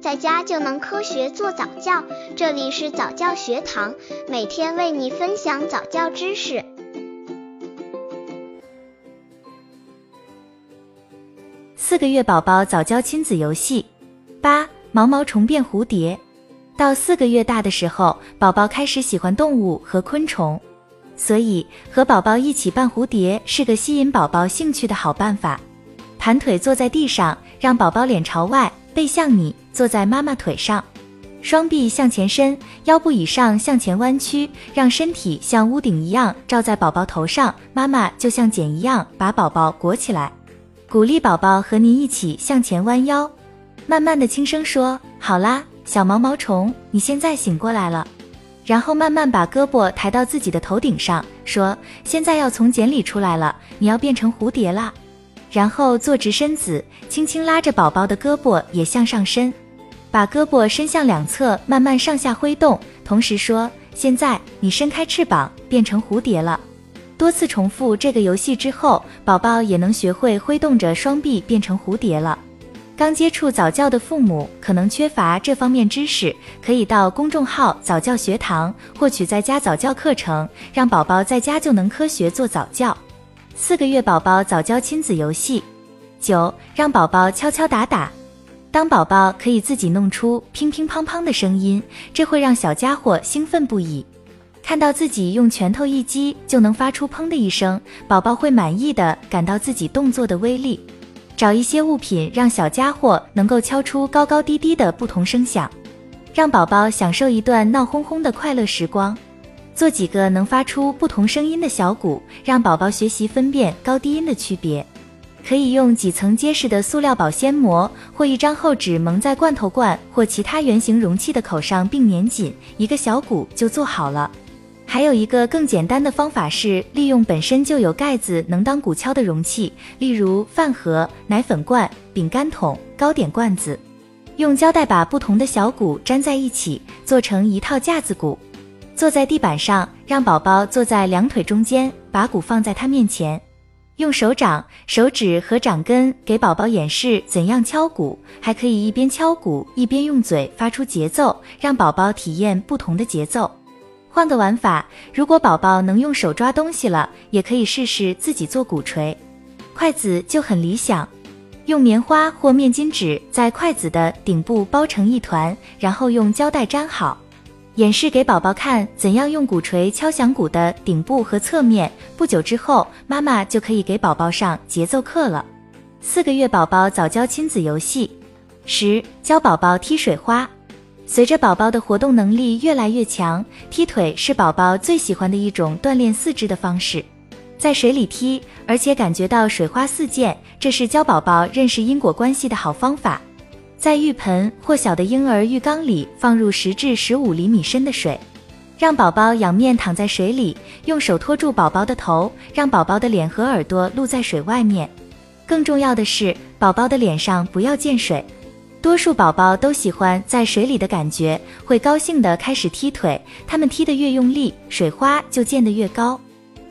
在家就能科学做早教。这里是早教学堂，每天为你分享早教知识。四个月宝宝早教亲子游戏八：毛毛虫变蝴蝶。到四个月大的时候，宝宝开始喜欢动物和昆虫，所以和宝宝一起扮蝴蝶是个吸引宝宝兴趣的好办法。盘腿坐在地上，让宝宝脸朝外，背向你，坐在妈妈腿上，双臂向前伸，腰部以上向前弯曲，让身体像屋顶一样罩在宝宝头上，妈妈就像茧一样把宝宝裹起来，鼓励宝宝和您一起向前弯腰，慢慢的轻声说：“好啦，小毛毛虫，你现在醒过来了。”然后慢慢把胳膊抬到自己的头顶上，说：“现在要从茧里出来了，你要变成蝴蝶啦。”然后坐直身子，轻轻拉着宝宝的胳膊也向上伸，把胳膊伸向两侧，慢慢上下挥动，同时说：“现在你伸开翅膀，变成蝴蝶了。”多次重复这个游戏之后，宝宝也能学会挥动着双臂变成蝴蝶了。刚接触早教的父母可能缺乏这方面知识，可以到公众号早教学堂获取在家早教课程，让宝宝在家就能科学做早教。四个月宝宝早教亲子游戏九，让宝宝敲敲打打。当宝宝可以自己弄出乒乒乓乓的声音，这会让小家伙兴奋不已。看到自己用拳头一击就能发出砰的一声，宝宝会满意的感到自己动作的威力。找一些物品，让小家伙能够敲出高高低低的不同声响，让宝宝享受一段闹哄哄的快乐时光。做几个能发出不同声音的小鼓，让宝宝学习分辨高低音的区别。可以用几层结实的塑料保鲜膜或一张厚纸蒙在罐头罐或其他圆形容器的口上并粘紧，一个小鼓就做好了。还有一个更简单的方法是利用本身就有盖子能当鼓敲的容器，例如饭盒、奶粉罐、饼干桶、糕点罐子，用胶带把不同的小鼓粘在一起，做成一套架子鼓。坐在地板上，让宝宝坐在两腿中间，把鼓放在他面前，用手掌、手指和掌根给宝宝演示怎样敲鼓，还可以一边敲鼓一边用嘴发出节奏，让宝宝体验不同的节奏。换个玩法，如果宝宝能用手抓东西了，也可以试试自己做鼓槌。筷子就很理想，用棉花或面巾纸在筷子的顶部包成一团，然后用胶带粘好。演示给宝宝看怎样用鼓槌敲响鼓的顶部和侧面。不久之后，妈妈就可以给宝宝上节奏课了。四个月宝宝早教亲子游戏十，教宝宝踢水花。随着宝宝的活动能力越来越强，踢腿是宝宝最喜欢的一种锻炼四肢的方式。在水里踢，而且感觉到水花四溅，这是教宝宝认识因果关系的好方法。在浴盆或小的婴儿浴缸里放入十至十五厘米深的水，让宝宝仰面躺在水里，用手托住宝宝的头，让宝宝的脸和耳朵露在水外面。更重要的是，宝宝的脸上不要溅水。多数宝宝都喜欢在水里的感觉，会高兴地开始踢腿。他们踢得越用力，水花就溅得越高。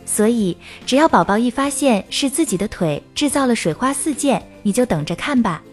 所以，只要宝宝一发现是自己的腿制造了水花四溅，你就等着看吧。